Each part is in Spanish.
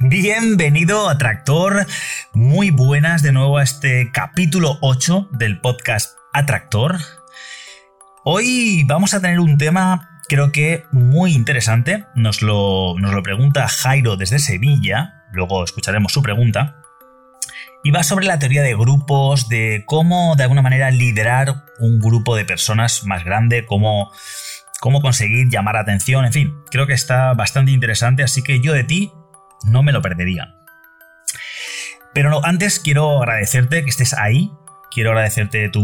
Bienvenido Atractor, muy buenas de nuevo a este capítulo 8 del podcast Atractor. Hoy vamos a tener un tema creo que muy interesante, nos lo, nos lo pregunta Jairo desde Sevilla, luego escucharemos su pregunta, y va sobre la teoría de grupos, de cómo de alguna manera liderar un grupo de personas más grande, cómo, cómo conseguir llamar atención, en fin, creo que está bastante interesante, así que yo de ti no me lo perdería. Pero antes quiero agradecerte que estés ahí, quiero agradecerte tu...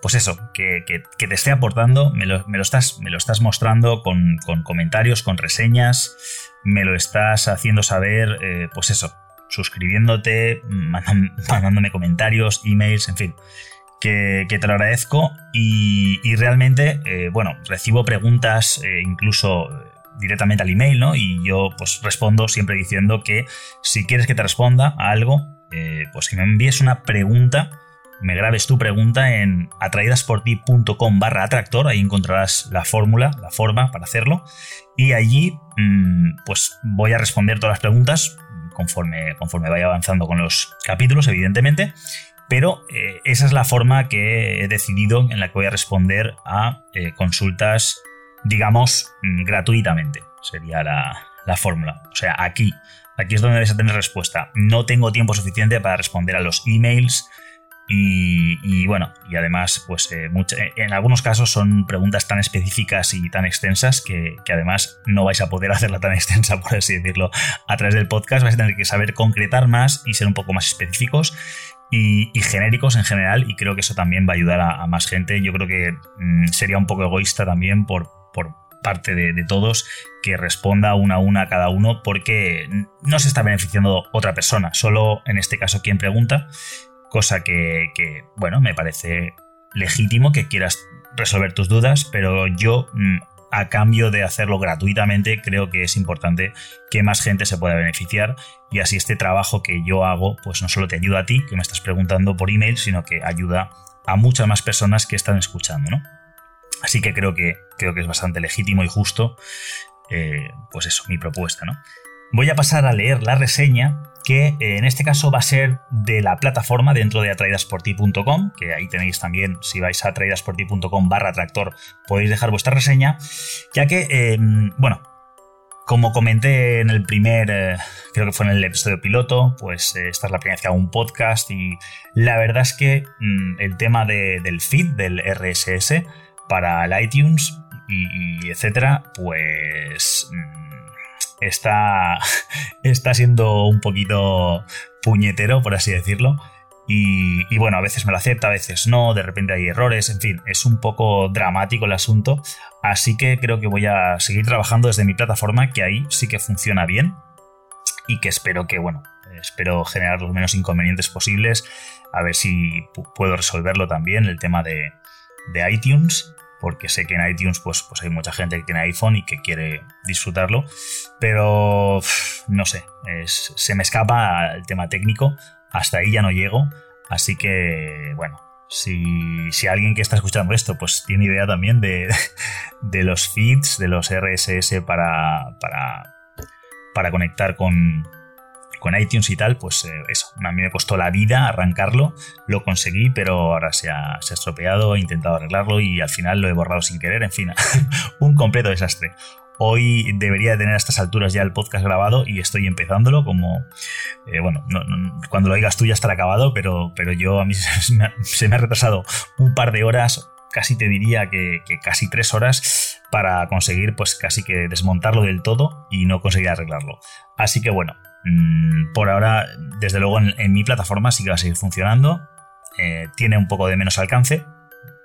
Pues eso, que, te esté aportando, me lo, estás, me lo estás mostrando con, comentarios, con reseñas, me lo estás haciendo saber, eh, pues eso, suscribiéndote, mandándome comentarios, emails, en fin, que, te lo agradezco. Y, realmente, eh, bueno, recibo preguntas, eh, incluso directamente al email, ¿no? Y yo pues respondo siempre diciendo que si quieres que te responda a algo, eh, pues que me envíes una pregunta, me grabes tu pregunta en atraídasporti.com barra atractor, ahí encontrarás la fórmula, la forma para hacerlo, y allí mm, pues voy a responder todas las preguntas conforme, conforme vaya avanzando con los capítulos, evidentemente, pero eh, esa es la forma que he decidido en la que voy a responder a eh, consultas digamos, mm, gratuitamente. Sería la, fórmula. O sea, aquí, aquí es donde debes tener respuesta. No tengo tiempo suficiente para responder a los emails. Y, bueno, y además, pues eh, eh, en algunos casos son preguntas tan específicas y tan extensas que, además no vais a poder hacerla tan extensa, por así decirlo, a través del podcast. Vais a tener que saber concretar más y ser un poco más específicos y, genéricos en general. Y creo que eso también va a ayudar a, más gente. Yo creo que mm, sería un poco egoísta también por parte de, todos que responda una a una a cada uno porque no se está beneficiando otra persona, solo en este caso quien pregunta, cosa que, bueno, me parece legítimo que quieras resolver tus dudas, pero yo mm, a cambio de hacerlo gratuitamente creo que es importante que más gente se pueda beneficiar y así este trabajo que yo hago pues no solo te ayuda a ti que me estás preguntando por email, sino que ayuda a muchas más personas que están escuchando, ¿no? Así que creo que, creo que es bastante legítimo y justo, eh, pues eso, mi propuesta, ¿no? Voy a pasar a leer la reseña, que eh, en este caso va a ser de la plataforma dentro de atraidasporti.com, que ahí tenéis también, si vais a atraidasporti.com barra tractor, podéis dejar vuestra reseña, ya que, eh, bueno, como comenté en el primer, creo que fue en el episodio piloto, pues esta es la primera vez que hago un podcast y la verdad es que mm, el tema del feed, del RSS, para el iTunes y, etcétera, pues mm, está, está siendo un poquito puñetero, por así decirlo. Y, bueno, a veces me lo acepta, a veces no, de repente hay errores, en fin, es un poco dramático el asunto, así que creo que voy a seguir trabajando desde mi plataforma, que ahí sí que funciona bien y que espero que, bueno, espero generar los menos inconvenientes posibles, a ver si puedo resolverlo también, el tema de, de iTunes porque sé que en iTunes pues, pues hay mucha gente que tiene iPhone y que quiere disfrutarlo, pero no sé, se me escapa el tema técnico, hasta ahí ya no llego, así que bueno, si, si, alguien que está escuchando esto pues tiene idea también de, de los feeds, de los RSS para, para, para conectar con, con iTunes y tal, pues eh, eso, a mí me costó la vida arrancarlo, lo conseguí, pero ahora se ha, estropeado, he intentado arreglarlo y al final lo he borrado sin querer, en fin, un completo desastre. Hoy debería tener a estas alturas ya el podcast grabado y estoy empezándolo como, eh, bueno, cuando lo oigas tú ya estará acabado, pero, pero yo a mí se me, ha, retrasado un par de horas, casi te diría que, que, casi tres horas para conseguir pues casi que desmontarlo del todo y no conseguir arreglarlo. Así que bueno, Mm, por ahora, desde luego, en, mi plataforma sí que va a seguir funcionando. Eh, tiene un poco de menos alcance.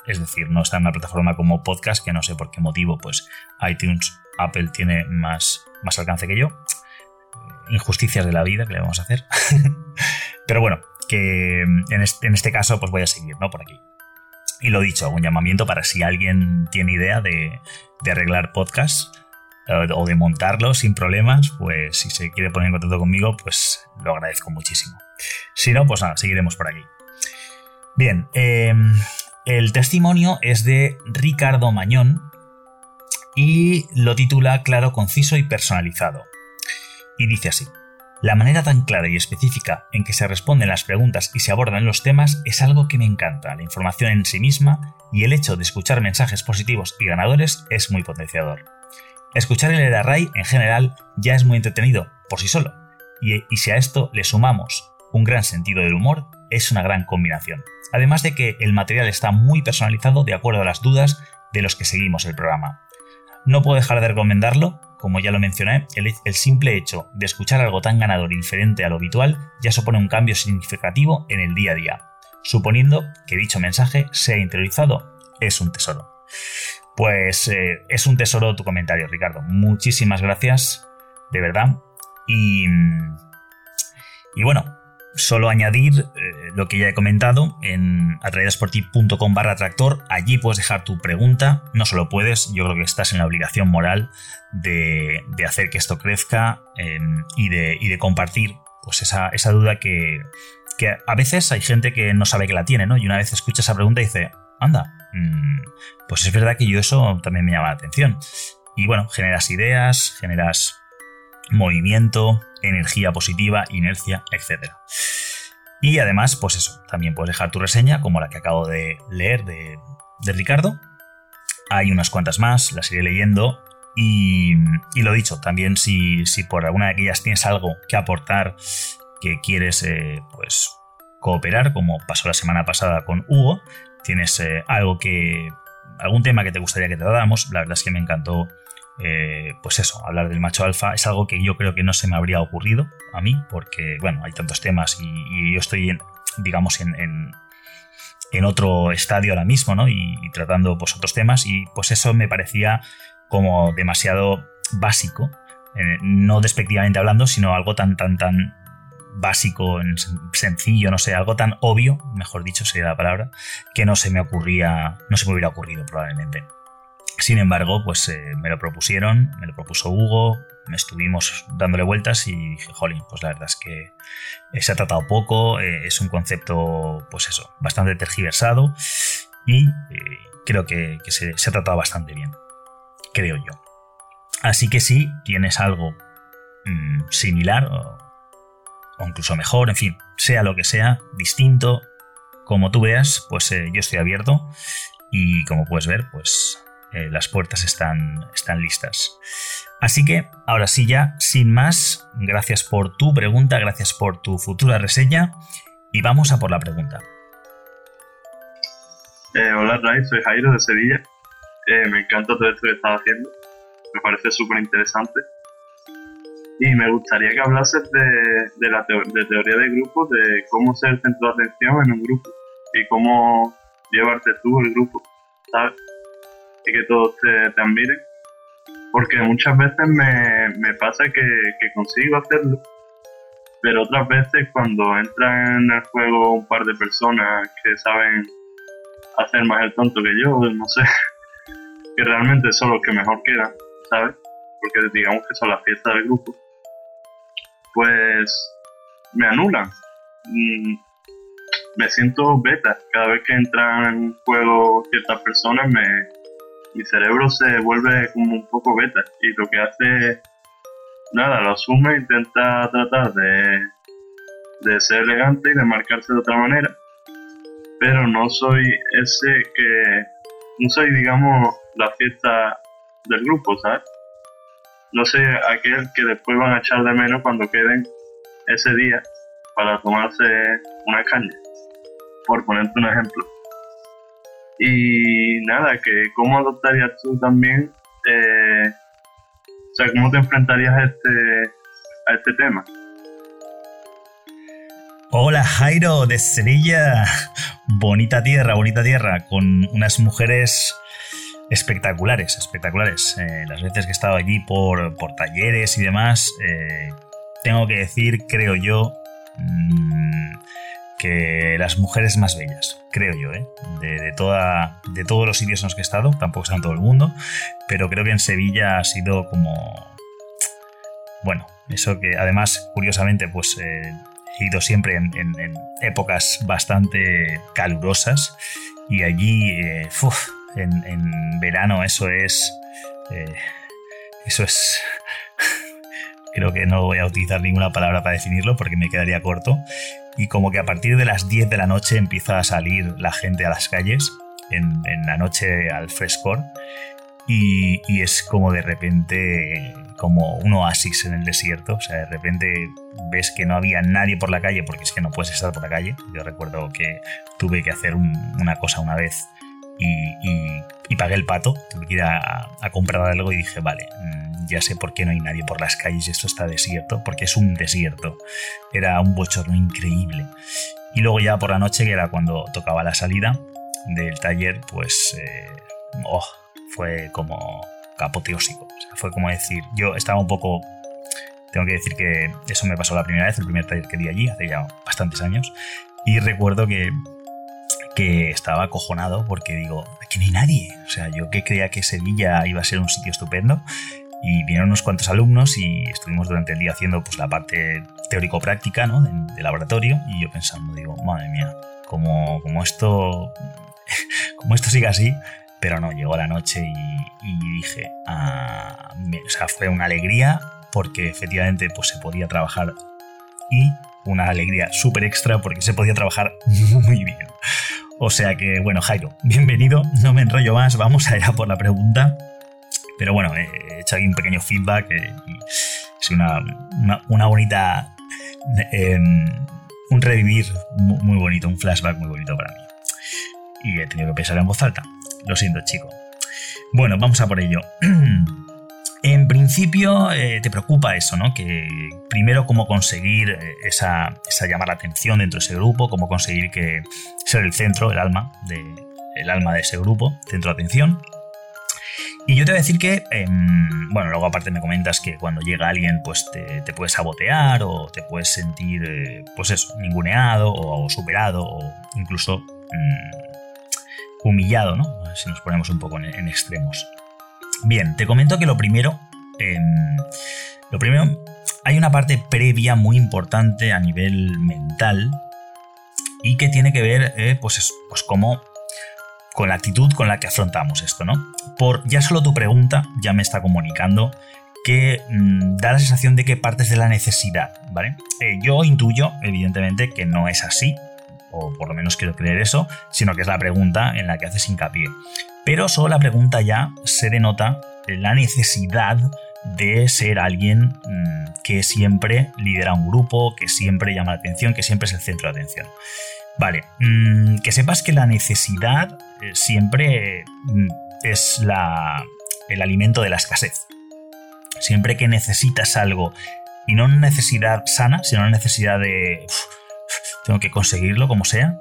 Es decir, no está en una plataforma como podcast, que no sé por qué motivo, pues iTunes Apple tiene más, más alcance que yo. Injusticias de la vida que le vamos a hacer. Pero bueno, que en este, en este, caso pues voy a seguir, ¿no? Por aquí. Y lo dicho, un llamamiento para si alguien tiene idea de, de arreglar podcasts o de montarlo sin problemas, pues si se quiere poner en contacto conmigo, pues lo agradezco muchísimo. Si no, pues nada, seguiremos por aquí. Bien, em, el testimonio es de Ricardo Mañón y lo titula Claro, conciso y personalizado. Y dice así. La manera tan clara y específica en que se responden las preguntas y se abordan los temas es algo que me encanta. La información en sí misma y el hecho de escuchar mensajes positivos y ganadores es muy potenciador. Escuchar el Array en general ya es muy entretenido por sí solo, y, si a esto le sumamos un gran sentido del humor, es una gran combinación. Además de que el material está muy personalizado de acuerdo a las dudas de los que seguimos el programa. No puedo dejar de recomendarlo, como ya lo mencioné, el, el, simple hecho de escuchar algo tan ganador y diferente a lo habitual ya supone un cambio significativo en el día a día. Suponiendo que dicho mensaje sea interiorizado, es un tesoro. Pues eh, es un tesoro tu comentario, Ricardo. Muchísimas gracias, de verdad. Y, y bueno, solo añadir eh, lo que ya he comentado en atraídasporti.com barra tractor. Allí puedes dejar tu pregunta. No solo puedes, yo creo que estás en la obligación moral de, hacer que esto crezca em, y, de, y, de, compartir pues esa, esa duda que, que, a veces hay gente que no sabe que la tiene, ¿no? Y una vez escucha esa pregunta y dice, anda, pues es verdad que yo eso también me llama la atención. Y bueno, generas ideas, generas movimiento, energía positiva, inercia, etc. Y además, pues eso, también puedes dejar tu reseña, como la que acabo de leer de, Ricardo. Hay unas cuantas más, las iré leyendo. Y, lo dicho, también si, por alguna de aquellas tienes algo que aportar, que quieres eh, pues cooperar, como pasó la semana pasada con Hugo, tienes eh, algo que. algún tema que te gustaría que te dáramos, la verdad es que me encantó. Eh, pues eso, hablar del macho alfa es algo que yo creo que no se me habría ocurrido a mí, porque, bueno, hay tantos temas y, yo estoy, en, digamos, en, en, otro estadio ahora mismo, ¿no? Y, tratando, pues, otros temas, y pues eso me parecía como demasiado básico, eh, no despectivamente hablando, sino algo tan, tan, tan básico, sencillo, no sé, algo tan obvio, mejor dicho sería la palabra, que no se me ocurría, no se me hubiera ocurrido probablemente. Sin embargo, pues eh, me lo propusieron, me lo propuso Hugo, me estuvimos dándole vueltas y dije, jolín, pues la verdad es que eh, se ha tratado poco, eh, es un concepto, pues eso, bastante tergiversado y creo que, se, ha tratado bastante bien, creo yo. Así que si tienes algo mm, similar o incluso mejor, en fin, sea lo que sea, distinto, como tú veas, pues eh, yo estoy abierto y como puedes ver, pues eh, las puertas están, están listas. Así que, ahora sí ya, sin más, gracias por tu pregunta, gracias por tu futura reseña y vamos a por la pregunta. Eh, hola Ray, soy Jairo de Sevilla. me encanta todo esto que estás haciendo. Me parece súper interesante y me gustaría que hablases de, la de teoría de grupos, de cómo ser centro de atención en un grupo y cómo llevarte tú el grupo, ¿sabes? Y que todos te, te admiren. Porque muchas veces me, me pasa que, que, consigo hacerlo, pero otras veces cuando entran en el juego un par de personas que saben hacer más el tonto que yo, no sé, que realmente son los que mejor quedan, ¿sabes? Porque digamos que son las fiestas del grupo pues me anulan. Mm, me siento beta. Cada vez que entran en juego ciertas personas, me, mi cerebro se vuelve como un poco beta. Y lo que hace, nada, lo asume intenta tratar de, de ser elegante y de marcarse de otra manera. Pero no soy ese que, no soy, digamos, la fiesta del grupo, ¿sabes? No sé, aquel que después van a echar de menos cuando queden ese día para tomarse una caña, por ponerte un ejemplo. Y nada, que cómo adoptarías tú también, eh, o sea, cómo te enfrentarías a este, a este tema. Hola Jairo de Sevilla, bonita tierra, bonita tierra, con unas mujeres espectaculares, espectaculares. Eh, las veces que he estado allí por, por talleres y demás, eh, tengo que decir, creo yo, mm, que las mujeres más bellas, creo yo, ¿eh? de, toda, de todos los sitios en los que he estado, tampoco está en todo el mundo, pero creo que en Sevilla ha sido como... Bueno, eso que además, curiosamente, pues eh, he ido siempre en, épocas bastante calurosas y allí, eh, en, verano eso es... Eh, eso es... Creo que no voy a utilizar ninguna palabra para definirlo porque me quedaría corto. Y como que a partir de las 10 de la noche empieza a salir la gente a las calles, en, la noche al frescor, y, y, es como de repente como un oasis en el desierto. O sea, de repente ves que no había nadie por la calle porque es que no puedes estar por la calle. Yo recuerdo que tuve que hacer una cosa una vez y, pagué el pato. Tuve que ir a, comprar algo y dije, vale, mm, ya sé por qué no hay nadie por las calles y esto está desierto, porque es un desierto. Era un bochorno increíble. Y luego ya por la noche, que era cuando tocaba la salida del taller, pues eh, oh, fue como apoteósico. fue como decir, yo estaba un poco tengo que decir que eso me pasó la primera vez, el primer taller que di allí, hace ya bastantes años. Y recuerdo que que estaba acojonado porque digo, aquí no hay nadie. O sea, yo que creía que Sevilla iba a ser un sitio estupendo y vinieron unos cuantos alumnos y estuvimos durante el día haciendo pues la parte teórico-práctica ¿no? de, laboratorio y yo pensando, digo, madre mía, como, como esto como esto sigue así, pero no, llegó la noche y, dije, ah, o sea, fue una alegría porque efectivamente pues se podía trabajar y una alegría súper extra porque se podía trabajar muy bien. O sea que, bueno, Jairo, bienvenido, no me enrollo más, vamos a ir a por la pregunta. Pero bueno, he hecho aquí un pequeño feedback eh, es una, una, bonita... Em, un revivir muy, bonito, un flashback muy bonito para mí. Y he tenido que pensar en voz alta. Lo siento, chico. Bueno, vamos a por ello. En principio eh, te preocupa eso, ¿no? Que primero cómo conseguir eh, esa, llamar la atención dentro de ese grupo, cómo conseguir que ser el centro, el alma de, el alma de ese grupo, centro de atención. Y yo te voy a decir que, em, bueno, luego aparte me comentas que cuando llega alguien, pues te, puedes sabotear o te puedes sentir, eh, pues eso, ninguneado o, superado o incluso mm, humillado, ¿no? Si nos ponemos un poco en extremos. Bien, te comento que lo primero. Em, lo primero, hay una parte previa muy importante a nivel mental y que tiene que ver, eh, pues, pues como con la actitud con la que afrontamos esto, ¿no? Por ya solo tu pregunta ya me está comunicando que mm, da la sensación de que partes de la necesidad, ¿vale? Eh, yo intuyo, evidentemente, que no es así, o por lo menos quiero creer eso, sino que es la pregunta en la que haces hincapié. Pero solo la pregunta ya se denota la necesidad de ser alguien mm, que siempre lidera un grupo, que siempre llama la atención, que siempre es el centro de atención. Vale, mm, que sepas que la necesidad eh, siempre mm, es el alimento de la escasez. Siempre que necesitas algo, y no una necesidad sana, sino una necesidad de tengo que conseguirlo como sea,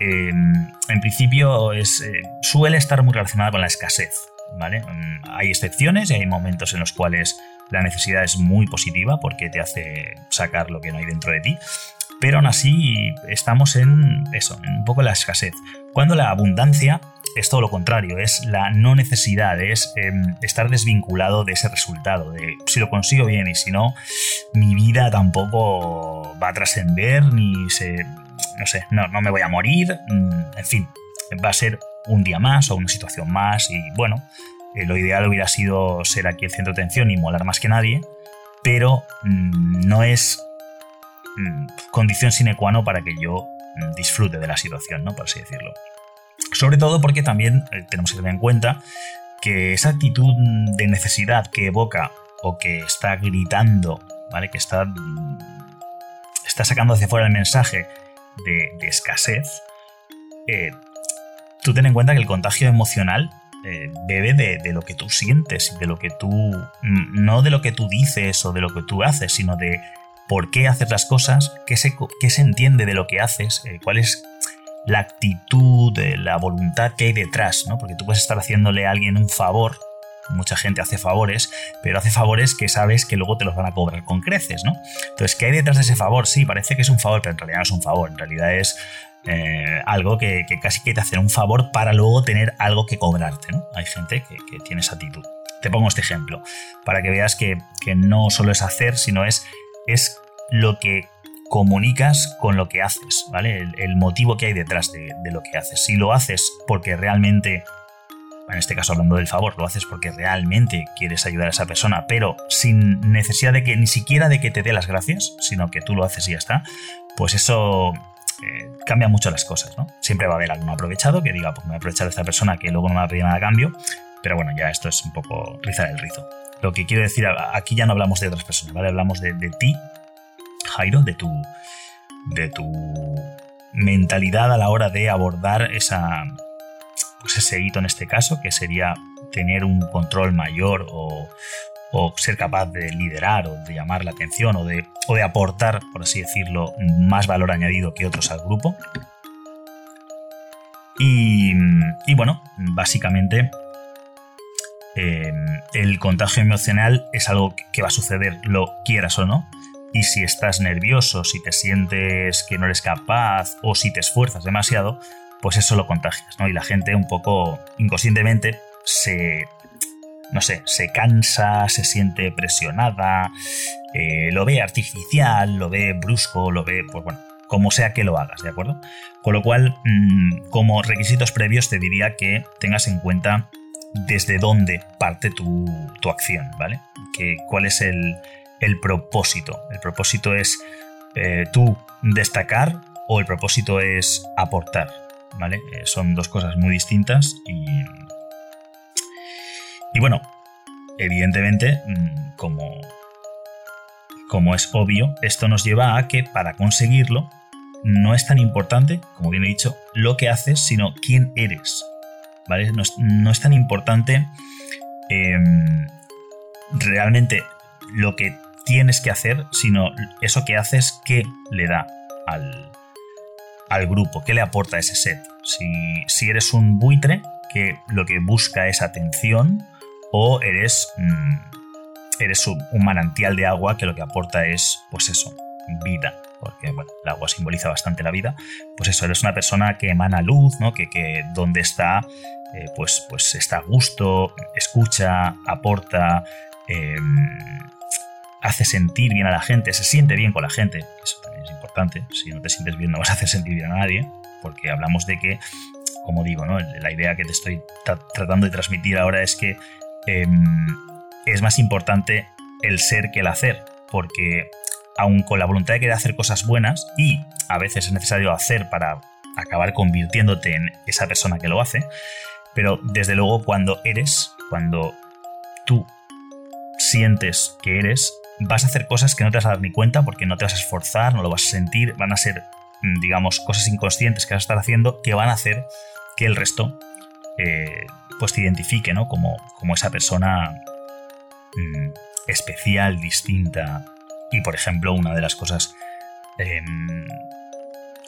Em, en principio es, eh, suele estar muy relacionada con la escasez. ¿vale? Mm, hay excepciones y hay momentos en los cuales la necesidad es muy positiva porque te hace sacar lo que no hay dentro de ti. Pero aún así estamos en eso, en un poco la escasez. Cuando la abundancia es todo lo contrario, es la no necesidad, es em, estar desvinculado de ese resultado, de si lo consigo bien y si no, mi vida tampoco va a trascender ni se no sé, no, no me voy a morir, mm, en fin, va a ser un día más o una situación más y bueno, eh, lo ideal hubiera sido ser aquí el centro de atención y molar más que nadie, pero mm, no es mm, condición sine qua non para que yo disfrute de la situación, ¿no? Por así decirlo. Sobre todo porque también eh, tenemos que tener en cuenta que esa actitud de necesidad que evoca o que está gritando, ¿vale? Que está, está sacando hacia fuera el mensaje de, escasez, eh, tú ten en cuenta que el contagio emocional eh, bebe de, lo que tú sientes, de lo que tú, no de lo que tú dices o de lo que tú haces, sino de por qué haces las cosas, qué se, se entiende de lo que haces, eh, cuál es la actitud, la voluntad que hay detrás, ¿no? Porque tú puedes estar haciéndole a alguien un favor, mucha gente hace favores, pero hace favores que sabes que luego te los van a cobrar con creces, ¿no? Entonces, ¿qué hay detrás de ese favor? Sí, parece que es un favor, pero en realidad no es un favor, en realidad es eh, algo que, casi quiere hacer un favor para luego tener algo que cobrarte, ¿no? Hay gente que, tiene esa actitud. Te pongo este ejemplo, para que veas que, no solo es hacer, sino es, es lo que comunicas con lo que haces, ¿vale? El, motivo que hay detrás de, lo que haces. Si lo haces porque realmente, en este caso hablando del favor, lo haces porque realmente quieres ayudar a esa persona, pero sin necesidad de que ni siquiera de que te dé las gracias, sino que tú lo haces y ya está, pues eso eh, cambia mucho las cosas, ¿no? Siempre va a haber algún aprovechado que diga, pues me voy a de esta persona que luego no me va a pedir nada a cambio, pero bueno, ya esto es un poco rizar el rizo. Lo que quiero decir, aquí ya no hablamos de otras personas, ¿vale? Hablamos de, de ti Jairo, de tu, de tu mentalidad a la hora de abordar esa, pues ese hito en este caso, que sería tener un control mayor o, ser capaz de liderar o de llamar la atención o de, o de aportar, por así decirlo, más valor añadido que otros al grupo. Y, bueno, básicamente eh, el contagio emocional es algo que va a suceder, lo quieras o no. Y si estás nervioso, si te sientes que no eres capaz o si te esfuerzas demasiado, pues eso lo contagias, ¿no? Y la gente un poco inconscientemente se, no sé, se cansa, se siente presionada, eh, lo ve artificial, lo ve brusco, lo ve, pues bueno, como sea que lo hagas, ¿de acuerdo? Con lo cual, mm, como requisitos previos te diría que tengas en cuenta desde dónde parte tu, tu acción, ¿vale? Que, cuál es el, el propósito. El propósito es eh, tú destacar o el propósito es aportar. ¿Vale? Eh, son dos cosas muy distintas y. Y bueno, evidentemente, mm, como, como es obvio, esto nos lleva a que para conseguirlo no es tan importante, como bien he dicho, lo que haces, sino quién eres. ¿Vale? No es, tan importante em, realmente lo que tienes que hacer, sino eso que haces, ¿qué le da al, al grupo? ¿Qué le aporta ese set? Si, si, eres un buitre que lo que busca es atención o eres, mm, eres un, manantial de agua que lo que aporta es, pues eso, vida. Porque bueno, el agua simboliza bastante la vida. Pues eso, eres una persona que emana luz, ¿no? Que, que donde está, eh, pues, pues está a gusto, escucha, aporta, em, hace sentir bien a la gente, se siente bien con la gente, eso importante, si no te sientes bien no vas a hacer sentir bien a nadie, porque hablamos de que, como digo, ¿no? la idea que te estoy tratando de transmitir ahora es que em, es más importante el ser que el hacer, porque aun con la voluntad de querer hacer cosas buenas, y a veces es necesario hacer para acabar convirtiéndote en esa persona que lo hace, pero desde luego cuando eres, cuando tú sientes que eres, vas a hacer cosas que no te vas a dar ni cuenta porque no te vas a esforzar, no lo vas a sentir, van a ser, mm, digamos, cosas inconscientes que vas a estar haciendo que van a hacer que el resto eh, pues te identifique, ¿no? Como, como esa persona mm, especial, distinta. Y por ejemplo, una de las cosas em,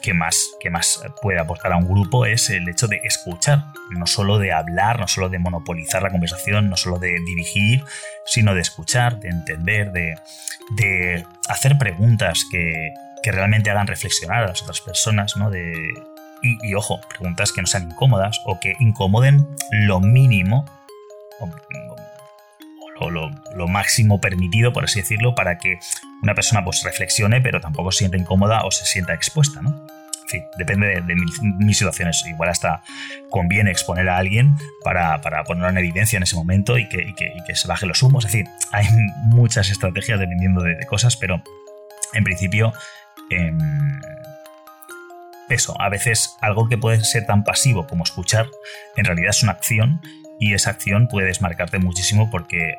que más, que más puede aportar a un grupo es el hecho de escuchar, no solo de hablar, no solo de monopolizar la conversación, no solo de dirigir, sino de escuchar, de entender, de, hacer preguntas que, realmente hagan reflexionar a las otras personas, ¿no? De, y, ojo, preguntas que no sean incómodas o que incomoden lo mínimo o, lo, máximo permitido, por así decirlo, para que una persona pues reflexione, pero tampoco se sienta incómoda o se sienta expuesta, ¿no? En fin, depende de, mis, situaciones. Igual hasta conviene exponer a alguien para, ponerlo en evidencia en ese momento y que, se baje los humos. Es decir, hay muchas estrategias dependiendo de, cosas, pero en principio... Em, eso, a veces algo que puede ser tan pasivo como escuchar, en realidad es una acción y esa acción puede desmarcarte muchísimo porque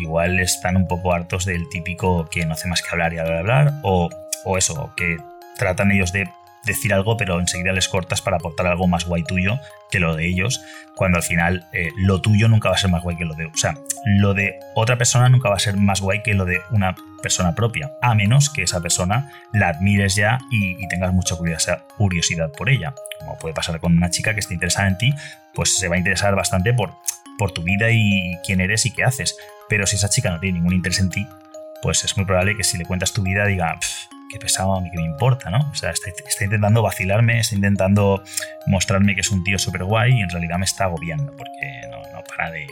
igual están un poco hartos del típico que no hace más que hablar y hablar, hablar o, o eso, que tratan ellos de decir algo, pero enseguida les cortas para aportar algo más guay tuyo que lo de ellos, cuando al final eh, lo tuyo nunca va a ser más guay que lo de... O sea, lo de otra persona nunca va a ser más guay que lo de una persona propia, a menos que esa persona la admires ya y, tengas mucha curiosidad por ella. Como puede pasar con una chica que esté interesada en ti, pues se va a interesar bastante por, por tu vida y quién eres y qué haces. Pero si esa chica no tiene ningún interés en ti, pues es muy probable que si le cuentas tu vida diga, qué pesado, a mí que me importa, ¿no? O sea, está, intentando vacilarme, está intentando mostrarme que es un tío súper guay y en realidad me está agobiando porque no, no para de...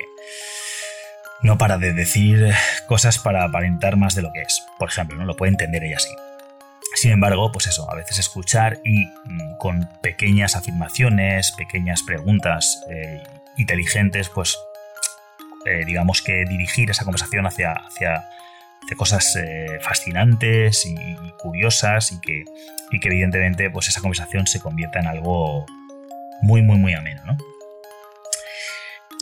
No para de decir cosas para aparentar más de lo que es. Por ejemplo, ¿no? Lo puede entender ella así. Sin embargo, pues eso, a veces escuchar y mm, con pequeñas afirmaciones, pequeñas preguntas eh, inteligentes, pues eh, digamos que dirigir esa conversación hacia, hacia de cosas eh, fascinantes y, curiosas y que, y que evidentemente pues esa conversación se convierta en algo muy, muy, muy ameno, ¿no?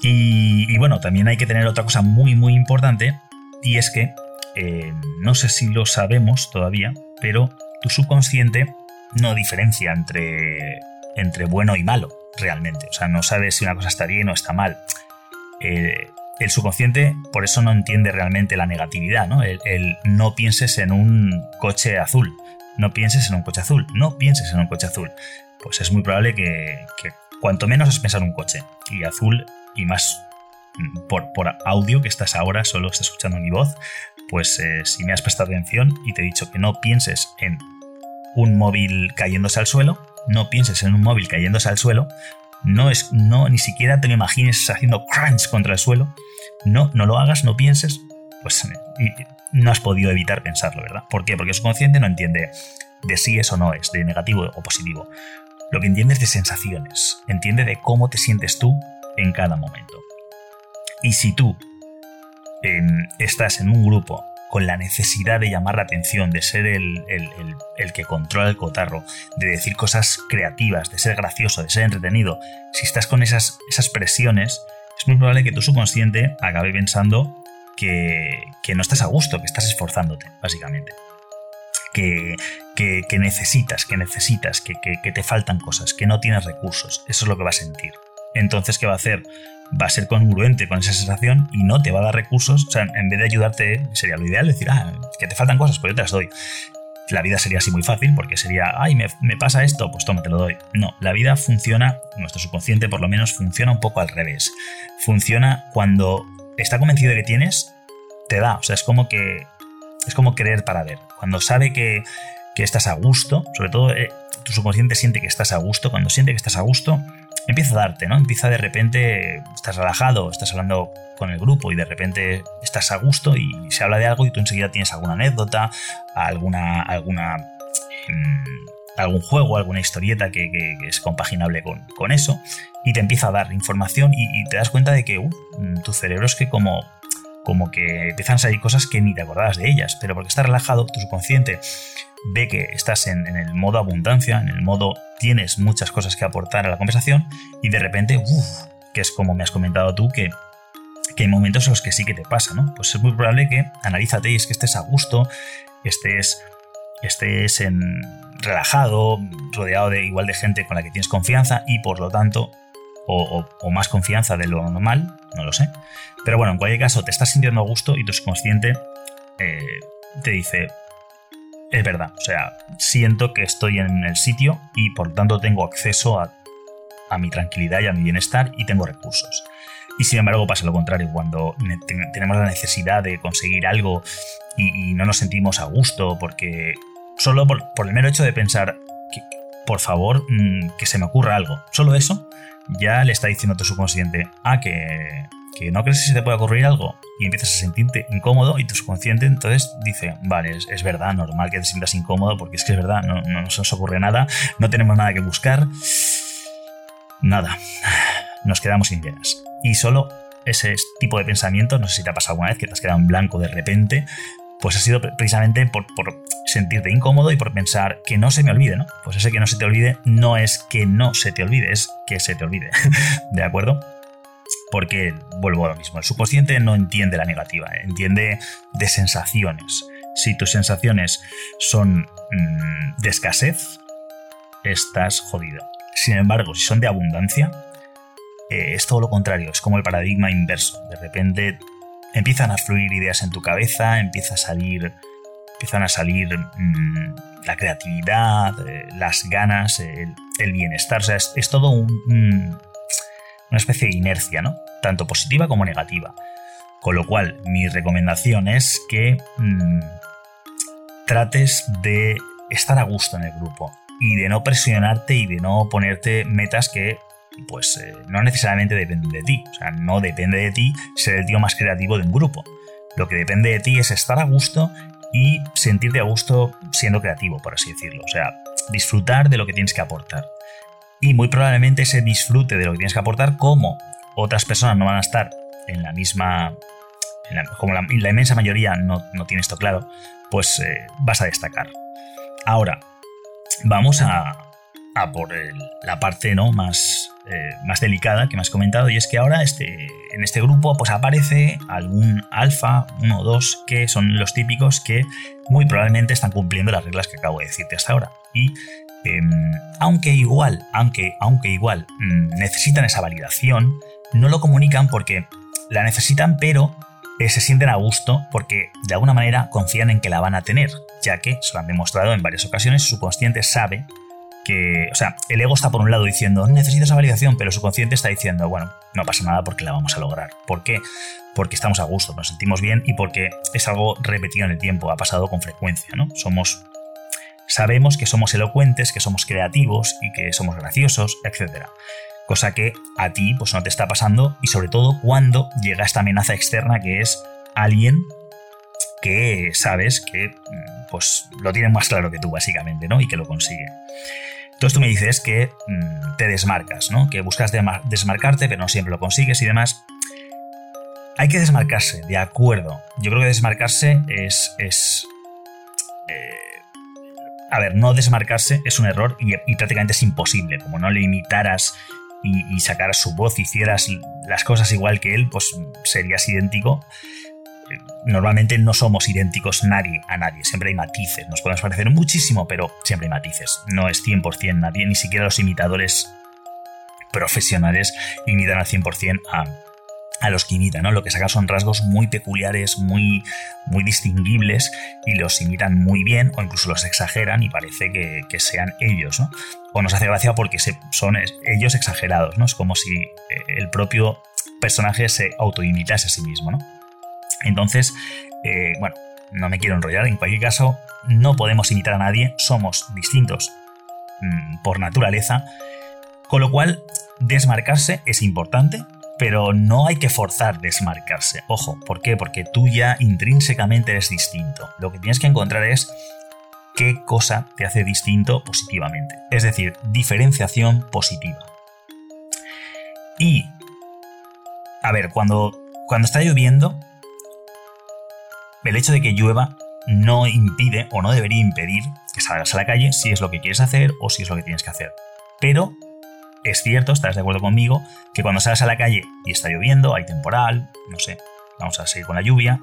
Y, bueno, también hay que tener otra cosa muy, muy importante y es que eh, no sé si lo sabemos todavía, pero tu subconsciente no diferencia entre, entre bueno y malo realmente. O sea, no sabes si una cosa está bien o está mal. Eh, el subconsciente por eso no entiende realmente la negatividad, ¿no? El, no pienses en un coche azul, no pienses en un coche azul, no pienses en un coche azul. Pues es muy probable que, cuanto menos has pensado en un coche, y azul, y más mm, por, por audio que estás ahora, solo estás escuchando mi voz, pues eh, si me has prestado atención y te he dicho que no pienses en un móvil cayéndose al suelo, no pienses en un móvil cayéndose al suelo, no es, no, ni siquiera te lo imagines haciendo crunch contra el suelo, no, no lo hagas, no pienses, pues no has podido evitar pensarlo, ¿verdad? ¿Por qué? Porque su consciente no entiende de si es o no es, de negativo o positivo. Lo que entiende es de sensaciones, entiende de cómo te sientes tú en cada momento. Y si tú em, estás en un grupo con la necesidad de llamar la atención, de ser el, el, que controla el cotarro, de decir cosas creativas, de ser gracioso, de ser entretenido, si estás con esas, esas presiones, es muy probable que tu subconsciente acabe pensando que, no estás a gusto, que estás esforzándote, básicamente. Que, que, necesitas, que necesitas, que, que, te faltan cosas, que no tienes recursos. Eso es lo que va a sentir. Entonces, ¿qué va a hacer? Va a ser congruente con esa sensación y no te va a dar recursos. O sea, en vez de ayudarte, sería lo ideal decir, ah, que te faltan cosas, pues yo te las doy la vida sería así muy fácil porque sería, ay, me, pasa esto, pues toma, te lo doy. No, la vida funciona, nuestro subconsciente por lo menos funciona un poco al revés. Funciona cuando está convencido de que tienes, te da. O sea, es como que es como creer para ver. Cuando sabe que, que estás a gusto, sobre todo eh, tu subconsciente siente que estás a gusto, cuando siente que estás a gusto, empieza a darte, ¿no? Empieza de repente, estás relajado, estás hablando con el grupo y de repente estás a gusto y se habla de algo y tú enseguida tienes alguna anécdota, alguna, alguna, mm, algún juego, alguna historieta que, es compaginable con, eso y te empieza a dar información y, te das cuenta de que uh, tu cerebro es que como como que empiezan a salir cosas que ni te acordabas de ellas, pero porque estás relajado, tu subconsciente ve que estás en, el modo abundancia, en el modo tienes muchas cosas que aportar a la conversación y de repente, uff, que es como me has comentado tú, que, que hay momentos en los que sí que te pasa, ¿no? Pues es muy probable que analízate y es que estés a gusto, estés, estés en, relajado, rodeado de igual de gente con la que tienes confianza y por lo tanto o, más confianza de lo normal, no lo sé. Pero bueno, en cualquier caso, te estás sintiendo a gusto y tu subconsciente eh, te dice, es verdad, o sea, siento que estoy en el sitio y por lo tanto tengo acceso a, mi tranquilidad y a mi bienestar y tengo recursos. Y sin embargo pasa lo contrario, cuando tenemos la necesidad de conseguir algo y, no nos sentimos a gusto porque solo por, por el mero hecho de pensar que, por favor, mm, que se me ocurra algo, solo eso ya le está diciendo a tu subconsciente, ah, que, que no crees que se te puede ocurrir algo y empiezas a sentirte incómodo y tu subconsciente entonces dice, vale, es, verdad, normal que te sientas incómodo porque es que es verdad, no, no, nos ocurre nada, no tenemos nada que buscar, nada, nos quedamos sin ideas. Y solo ese tipo de pensamiento, no sé si te ha pasado alguna vez que te has quedado en blanco de repente, pues ha sido precisamente por, sentirte incómodo y por pensar que no se me olvide, ¿no? Pues ese que no se te olvide no es que no se te olvide, es que se te olvide, ¿de acuerdo? Porque vuelvo a lo mismo, el subconsciente no entiende la negativa, entiende de sensaciones. Si tus sensaciones son mm, de escasez, estás jodido. Sin embargo, si son de abundancia, eh, es todo lo contrario, es como el paradigma inverso. De repente empiezan a fluir ideas en tu cabeza, empieza a salir empiezan a salir mm, la creatividad, eh, las ganas, el, bienestar. O sea, es, todo una especie de inercia, ¿no? Tanto positiva como negativa. Con lo cual, mi recomendación es que mm, trates de estar a gusto en el grupo y de no presionarte y de no ponerte metas que pues eh, no necesariamente dependen de ti. O sea, no depende de ti ser el tío más creativo de un grupo. Lo que depende de ti es estar a gusto y sentirte a gusto siendo creativo, por así decirlo. O sea, disfrutar de lo que tienes que aportar. Y muy probablemente ese disfrute de lo que tienes que aportar, como otras personas no van a estar en la misma... como la, inmensa mayoría no, tiene esto claro, pues eh, vas a destacar. Ahora, vamos a, por la parte ¿no? más, eh, más delicada que me has comentado, y es que ahora este, en este grupo pues aparece algún alfa, uno o dos, que son los típicos que muy probablemente están cumpliendo las reglas que acabo de decirte hasta ahora. Y em, aunque igual, aunque, aunque igual mm, necesitan esa validación, no lo comunican porque la necesitan, pero eh, se sienten a gusto porque de alguna manera confían en que la van a tener, ya que se lo han demostrado en varias ocasiones, su consciente sabe que, o sea, el ego está por un lado diciendo, necesito esa validación, pero su consciente está diciendo, bueno, no pasa nada porque la vamos a lograr. ¿Por qué? Porque estamos a gusto, nos sentimos bien y porque es algo repetido en el tiempo, ha pasado con frecuencia, ¿no? Somos sabemos que somos elocuentes, que somos creativos y que somos graciosos, etc. Cosa que a ti pues no te está pasando y sobre todo cuando llega esta amenaza externa que es alguien que sabes que pues lo tiene más claro que tú básicamente, ¿no? Y que lo consigue. Entonces tú me dices que mm, te desmarcas, ¿no? Que buscas desmarcarte, pero no siempre lo consigues y demás. Hay que desmarcarse, de acuerdo. Yo creo que desmarcarse es. es eh, a ver, no desmarcarse es un error y, prácticamente es imposible. Como no le imitaras y, y sacaras su voz, hicieras las cosas igual que él, pues serías idéntico normalmente no somos idénticos nadie a nadie, siempre hay matices, nos podemos parecer muchísimo, pero siempre hay matices, no es 100% nadie, ni siquiera los imitadores profesionales imitan al 100% a, a los que imitan, ¿no? Lo que sacan son rasgos muy peculiares, muy, muy distinguibles y los imitan muy bien o incluso los exageran y parece que, sean ellos, ¿no? O nos hace gracia porque son ellos exagerados, ¿no? Es como si eh, el propio personaje se autoimitase a sí mismo, ¿no? Entonces, eh, bueno, no me quiero enrollar, en cualquier caso, no podemos imitar a nadie, somos distintos mm, por naturaleza, con lo cual desmarcarse es importante, pero no hay que forzar desmarcarse. Ojo, ¿por qué? Porque tú ya intrínsecamente eres distinto. Lo que tienes que encontrar es qué cosa te hace distinto positivamente. Es decir, diferenciación positiva. Y, a ver, cuando, cuando está lloviendo, el hecho de que llueva no impide o no debería impedir que salgas a la calle si es lo que quieres hacer o si es lo que tienes que hacer. Pero es cierto, estás de acuerdo conmigo, que cuando sales a la calle y está lloviendo, hay temporal, no sé, vamos a seguir con la lluvia,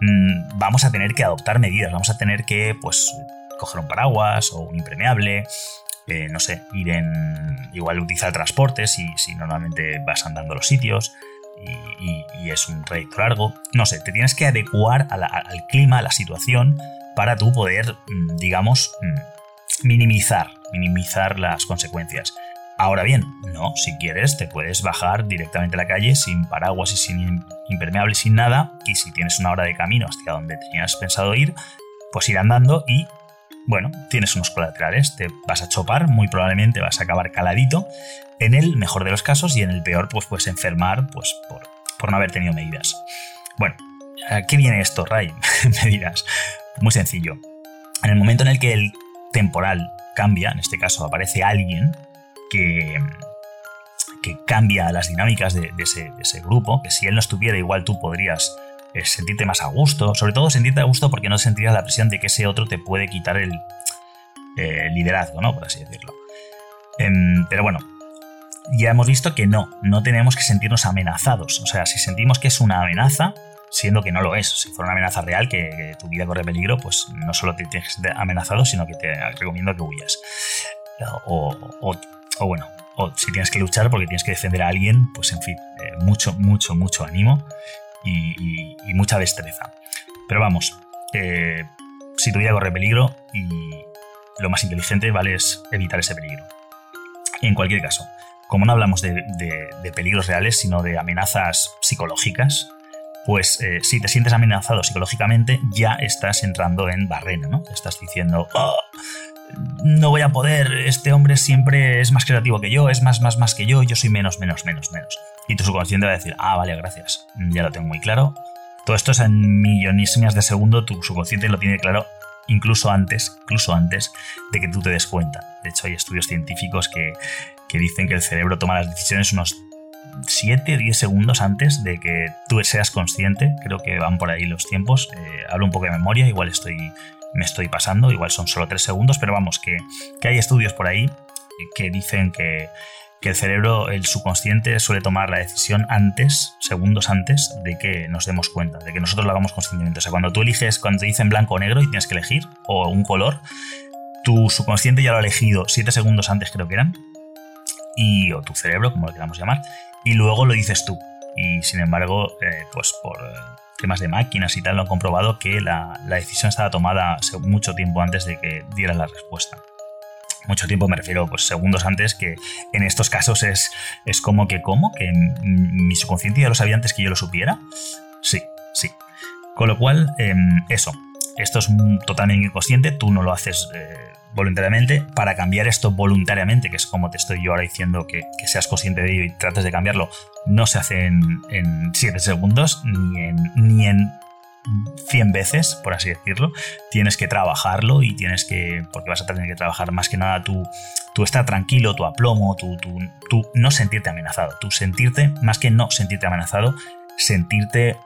mm, vamos a tener que adoptar medidas, vamos a tener que, pues, coger un paraguas o un impermeable, eh, no sé, ir en. igual utilizar transporte si, si normalmente vas andando a los sitios y, es un trayecto largo. No sé, te tienes que adecuar al clima, a la situación, para tú poder, mm, digamos, mm, minimizar, minimizar las consecuencias. Ahora bien, no, si quieres te puedes bajar directamente a la calle sin paraguas y sin impermeable, sin nada, y si tienes una hora de camino hacia donde tenías pensado ir, pues ir andando y, bueno, tienes unos colaterales, te vas a chopar, muy probablemente vas a acabar caladito, en el mejor de los casos y en el peor pues puedes enfermar pues por, no haber tenido medidas. Bueno, ¿a qué viene esto, Ray? Me dirás. Muy sencillo. En el momento en el que el temporal cambia, en este caso aparece alguien que, que cambia las dinámicas de, ese, grupo, que si él no estuviera igual tú podrías eh, sentirte más a gusto, sobre todo sentirte a gusto porque no sentirías la presión de que ese otro te puede quitar el eh, liderazgo, ¿no? Por así decirlo. Em, pero bueno, ya hemos visto que no, no tenemos que sentirnos amenazados. O sea, si sentimos que es una amenaza, siendo que no lo es, si fuera una amenaza real, que, tu vida corre peligro, pues no solo te tienes amenazado, sino que te recomiendo que huyas. O, bueno, si tienes que luchar porque tienes que defender a alguien, pues en fin, eh, mucho, mucho, mucho ánimo y, mucha destreza. Pero vamos, eh, si tu vida corre peligro y lo más inteligente, ¿vale? Es evitar ese peligro. En cualquier caso, como no hablamos de, peligros reales, sino de amenazas psicológicas, pues eh, si te sientes amenazado psicológicamente, ya estás entrando en barrena, ¿no? Estás diciendo, oh, no voy a poder, este hombre siempre es más creativo que yo, es más, más, más que yo, yo soy menos, menos, menos, menos. Y tu subconsciente va a decir, ah, vale, gracias, ya lo tengo muy claro. Todo esto es en millonísimas de segundo, tu subconsciente lo tiene claro incluso antes, incluso antes de que tú te des cuenta. De hecho, hay estudios científicos que, dicen que el cerebro toma las decisiones unos 7, 10 segundos antes de que tú seas consciente. Creo que van por ahí los tiempos. Eh, hablo un poco de memoria, igual estoy, me estoy pasando, igual son solo 3 segundos, pero vamos, que, que hay estudios por ahí que dicen que, que el cerebro, el subconsciente, suele tomar la decisión antes, segundos antes, de que nos demos cuenta, de que nosotros lo hagamos conscientemente. O sea, cuando tú eliges, cuando te dicen blanco o negro y tienes que elegir, o un color, tu subconsciente ya lo ha elegido siete segundos antes, creo que eran, y, o tu cerebro, como lo queramos llamar, y luego lo dices tú. Y sin embargo, eh, pues por eh, temas de máquinas y tal, lo han comprobado que la, la decisión estaba tomada mucho tiempo antes de que dieras la respuesta mucho tiempo, me refiero pues segundos antes, que en estos casos es, es como que, ¿cómo? ¿Que mi subconsciente ya lo sabía antes que yo lo supiera? Sí, sí. Con lo cual, em, eso, esto es totalmente inconsciente, tú no lo haces eh, voluntariamente. Para cambiar esto voluntariamente, que es como te estoy yo ahora diciendo que, seas consciente de ello y trates de cambiarlo, no se hace en 7 segundos, ni en, ni en 100 veces, por así decirlo, tienes que trabajarlo y tienes que, porque vas a tener que trabajar más que nada tu, tu estar tranquilo, tu aplomo, tu, tu, no sentirte amenazado, tu sentirte, más que no sentirte amenazado, sentirte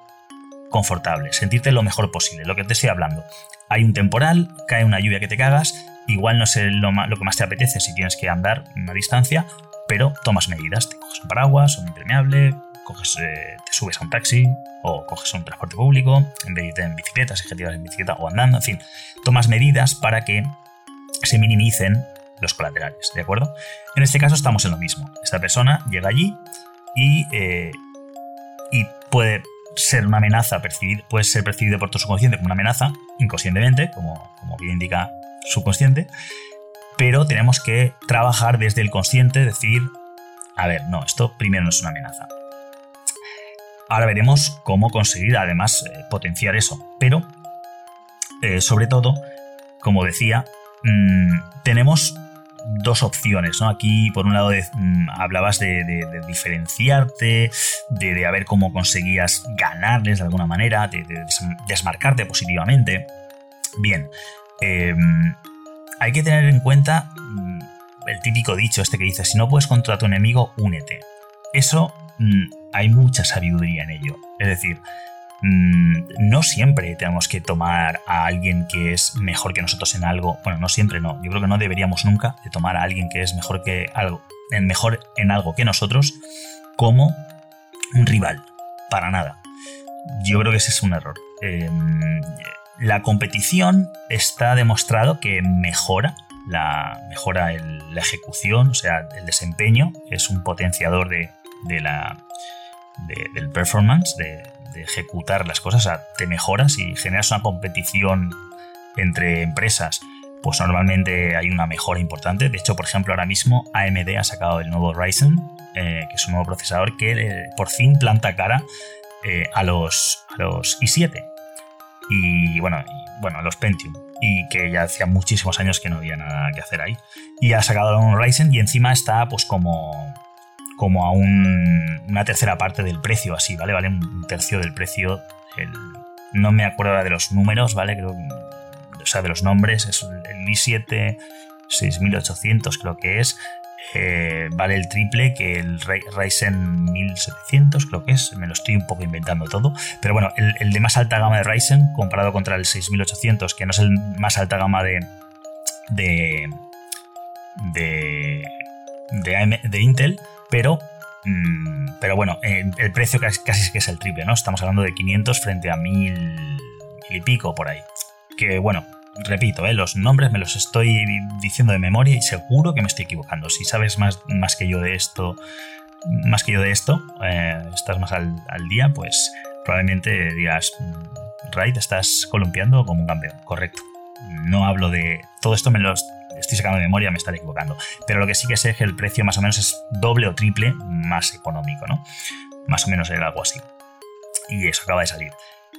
confortable, sentirte lo mejor posible, lo que te estoy hablando. Hay un temporal, cae una lluvia que te cagas, igual no es lo, lo que más te apetece si tienes que andar una distancia, pero tomas medidas, te coges un paraguas, un impermeable, coges, eh, te subes a un taxi o coges un transporte público, en vez de irte en bicicleta, si en bicicleta o andando, en fin, tomas medidas para que se minimicen los colaterales, ¿de acuerdo? En este caso estamos en lo mismo. Esta persona llega allí y, eh, y puede ser una amenaza, puede ser percibido por tu subconsciente como una amenaza, inconscientemente, como, como bien indica subconsciente, pero tenemos que trabajar desde el consciente, decir, a ver, no, esto primero no es una amenaza. Ahora veremos cómo conseguir además eh, potenciar eso. Pero, eh, sobre todo, como decía, mm, tenemos dos opciones, ¿no? Aquí, por un lado, mm, hablabas de, diferenciarte, de, de, ver cómo conseguías ganarles de alguna manera, de, desmarcarte positivamente. Bien, em, hay que tener en cuenta mm, el típico dicho este que dice, si no puedes contra tu enemigo, únete. Eso hay mucha sabiduría en ello. Es decir, mm, no siempre tenemos que tomar a alguien que es mejor que nosotros en algo. Bueno, no siempre no. Yo creo que no deberíamos nunca de tomar a alguien que es mejor que algo, mejor en algo que nosotros como un rival. Para nada. Yo creo que ese es un error. Em, la competición está demostrado que mejora la, mejora la ejecución, o sea, el desempeño, es un potenciador de, de la, del performance, de, ejecutar las cosas, o sea, te mejoras y generas una competición entre empresas, pues normalmente hay una mejora importante. De hecho, por ejemplo, ahora mismo AMD ha sacado el nuevo Ryzen, eh, que es un nuevo procesador que eh, por fin planta cara eh, a, los, a los i7 y bueno, y, bueno, los Pentium y que ya hacía muchísimos años que no había nada que hacer ahí. Y ha sacado un Ryzen y encima está pues como como a una tercera parte del precio, así, ¿vale? Vale un tercio del precio. no me acuerdo de los números, ¿vale? Creo, o sea, de los nombres. Es el i7 6800, creo que es. Eh, vale el triple que el Ryzen 1700, creo que es. Me lo estoy un poco inventando todo. Pero bueno, el, de más alta gama de Ryzen, comparado contra el 6800, que no es el más alta gama de. de. de, de, de Intel pero, mm, pero bueno, el, precio casi, casi que es el triple, ¿no? Estamos hablando de 500 frente a 1000 y pico por ahí. Que bueno, repito, ¿eh? los nombres me los estoy diciendo de memoria y seguro que me estoy equivocando. Si sabes más, más que yo de esto, más que yo de esto, eh, estás más al, día, pues probablemente digas, mm, Raid, estás columpiando como un campeón, correcto. no hablo de... Todo esto me lo estoy sacando de memoria, me estaré equivocando. Pero lo que sí que sé es que el precio más o menos es doble o triple más económico, ¿no? Más o menos era algo así. Y eso acaba de salir.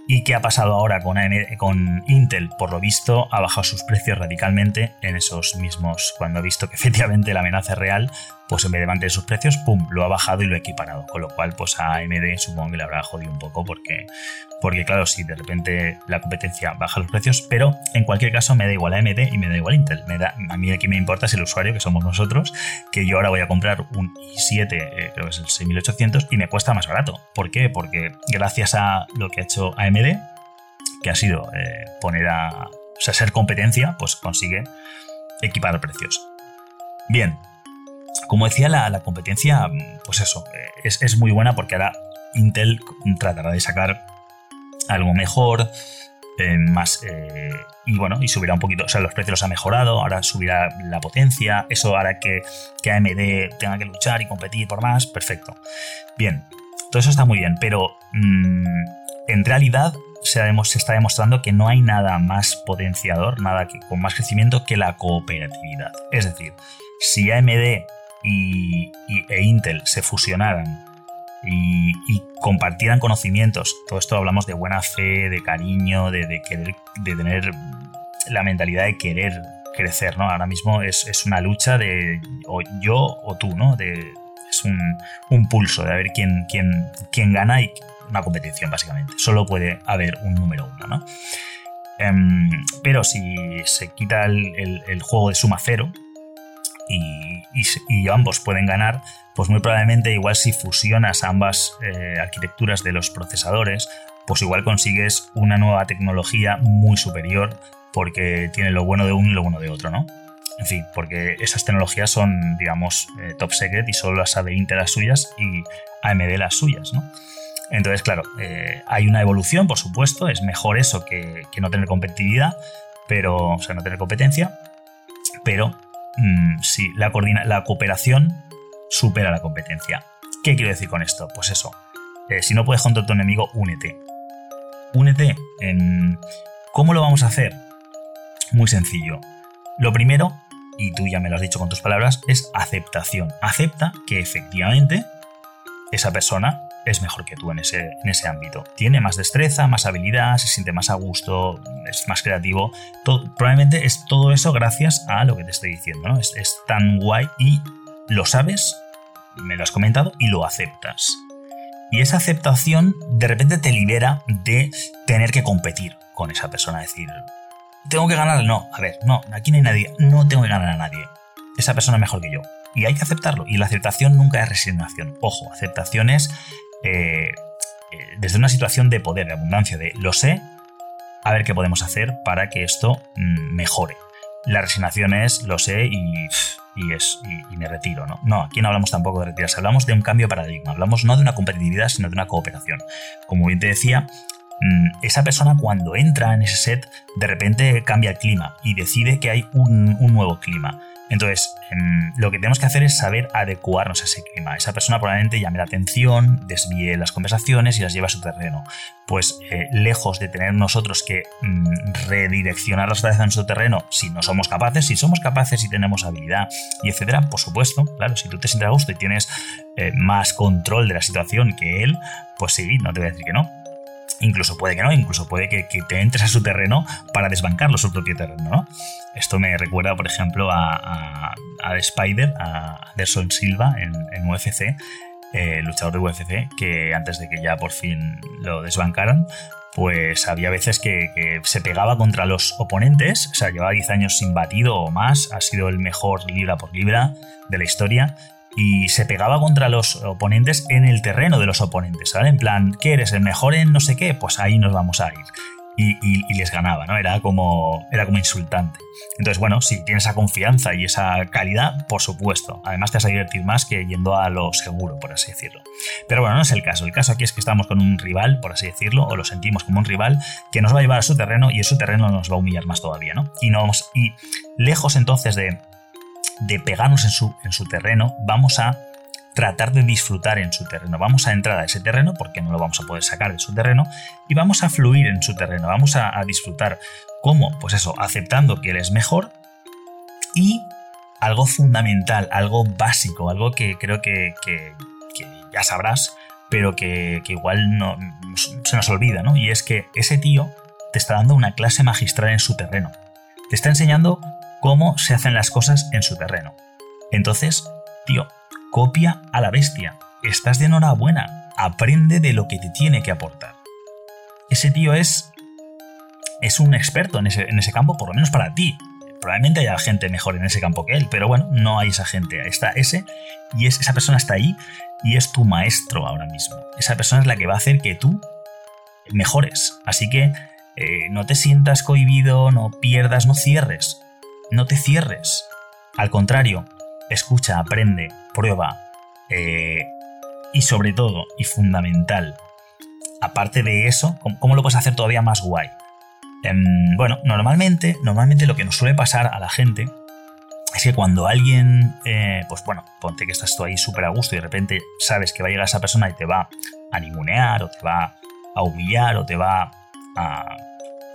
¿Y qué ha pasado ahora con, con Intel? Por lo visto, ha bajado sus precios radicalmente en esos mismos, cuando ha visto que efectivamente la amenaza es real, pues en vez de mantener sus precios, ¡pum!, lo ha bajado y lo ha equiparado. Con lo cual, pues a AMD supongo que le habrá jodido un poco porque, porque claro, si de repente la competencia baja los precios, pero en cualquier caso me da igual AMD y me da igual Intel. Me da, a mí aquí me importa es el usuario, que somos nosotros, que yo ahora voy a comprar un i7, eh, creo que es el 6800, y me cuesta más barato. ¿Por qué? Porque gracias a lo que ha hecho AMD, que ha sido eh, poner a, o sea, ser competencia, pues consigue equipar precios. Bien, como decía, la, competencia, pues eso, es, muy buena porque ahora Intel tratará de sacar algo mejor, eh, más eh, y bueno y subirá un poquito o sea los precios los ha mejorado ahora subirá la potencia eso hará que, que AMD tenga que luchar y competir por más perfecto. Bien todo eso está muy bien pero mm, en realidad se, está demostrando que no hay nada más potenciador nada que, con más crecimiento que la cooperatividad. Es decir si AMD y, e Intel se fusionaran y, compartieran conocimientos, todo esto hablamos de buena fe, de cariño, de, querer, de tener la mentalidad de querer crecer, ¿no? Ahora mismo es, una lucha de yo o tú, ¿no? De, es un, pulso de a ver quién, quién, quién gana y una competición, básicamente. Solo puede haber un número uno, ¿no? Em, pero si se quita el, el, juego de suma cero, y, ambos pueden ganar, pues muy probablemente igual si fusionas ambas eh, arquitecturas de los procesadores, pues igual consigues una nueva tecnología muy superior porque tiene lo bueno de uno y lo bueno de otro, ¿no? En fin, porque esas tecnologías son, digamos, eh, top secret y solo las sabe Intel las suyas y AMD las suyas, ¿no? Entonces, claro, eh, hay una evolución, por supuesto, es mejor eso que, que no tener competitividad, pero, o sea, no tener competencia, pero Mm, sí, la, cooperación supera la competencia. ¿Qué quiero decir con esto? Pues eso, eh, si no puedes contra tu enemigo, únete. Únete en... ¿Cómo lo vamos a hacer? Muy sencillo. Lo primero, y tú ya me lo has dicho con tus palabras, es aceptación. Acepta que efectivamente esa persona es mejor que tú en ese, en ese ámbito. Tiene más destreza, más habilidad, se siente más a gusto, es más creativo. probablemente es todo eso gracias a lo que te estoy diciendo. ¿no? Es, tan guay y lo sabes, me lo has comentado y lo aceptas. Y esa aceptación de repente te libera de tener que competir con esa persona. Decir, tengo que ganar. No, a ver, no, aquí no hay nadie. No tengo que ganar a nadie. Esa persona es mejor que yo. Y hay que aceptarlo. Y la aceptación nunca es resignación. Ojo, aceptación es eh, desde una situación de poder, de abundancia, de lo sé, a ver qué podemos hacer para que esto mm, mejore. La resignación es lo sé y, es, y, me retiro, ¿no? No, aquí no hablamos tampoco de retirarse, hablamos de un cambio de paradigma, hablamos no de una competitividad, sino de una cooperación. Como bien te decía, mm, esa persona cuando entra en ese set, de repente cambia el clima y decide que hay un nuevo clima. Entonces, em, lo que tenemos que hacer es saber adecuarnos a ese clima. Esa persona probablemente llame la atención, desvíe las conversaciones y las lleve a su terreno. Pues eh, lejos de tener nosotros que mm, redireccionar las en su terreno, si no somos capaces, si somos capaces y tenemos habilidad y etcétera, por supuesto, claro, si tú te sientes a gusto y tienes eh, más control de la situación que él, pues sí, no te voy a decir que no. Incluso puede que no, incluso puede que, te entres a su terreno para desbancarlo su propio terreno, ¿no? Esto me recuerda, por ejemplo, a, a, Spider, a Anderson Silva en, UFC, eh, luchador de UFC, que antes de que ya por fin lo desbancaran, pues había veces que, que, se pegaba contra los oponentes, o sea, llevaba 10 años sin batido o más, ha sido el mejor libra por libra de la historia, y se pegaba contra los oponentes en el terreno de los oponentes, ¿vale? En plan, ¿qué eres? ¿El mejor en no sé qué? Pues ahí nos vamos a ir. Y, les ganaba, ¿no? Era como, era como insultante. Entonces, bueno, si tienes esa confianza y esa calidad, por supuesto. Además, te vas a divertir más que yendo a lo seguro, por así decirlo. Pero bueno, no es el caso. El caso aquí es que estamos con un rival, por así decirlo, o lo sentimos como un rival que nos va a llevar a su terreno y en su terreno nos va a humillar más todavía, ¿no? Y, nos, y lejos entonces de de pegarnos en su, en su terreno, vamos a tratar de disfrutar en su terreno. Vamos a entrar a ese terreno porque no lo vamos a poder sacar de su terreno y vamos a fluir en su terreno, vamos a, disfrutar ¿Cómo? Pues eso, aceptando que él es mejor y algo fundamental, algo básico, algo que creo que, ya sabrás, pero que, igual no, se nos olvida, ¿no? Y es que ese tío te está dando una clase magistral en su terreno. Te está enseñando cómo se hacen las cosas en su terreno. Entonces, tío, copia a la bestia. Estás de enhorabuena. Aprende de lo que te tiene que aportar. Ese tío es. es un experto en ese, en ese campo, por lo menos para ti. Probablemente haya gente mejor en ese campo que él, pero bueno, no hay esa gente. Está ese y es, esa persona está ahí y es tu maestro ahora mismo. Esa persona es la que va a hacer que tú mejores. Así que eh, no te sientas cohibido, no pierdas, no cierres. No te cierres. Al contrario, escucha, aprende, prueba. Eh, y sobre todo, y fundamental, aparte de eso, ¿cómo, lo puedes hacer todavía más guay? Em, bueno, normalmente, normalmente lo que nos suele pasar a la gente es que cuando alguien, eh, pues bueno, ponte que estás tú ahí súper a gusto y de repente sabes que va a llegar esa persona y te va a ningunear o te va a humillar o te va a,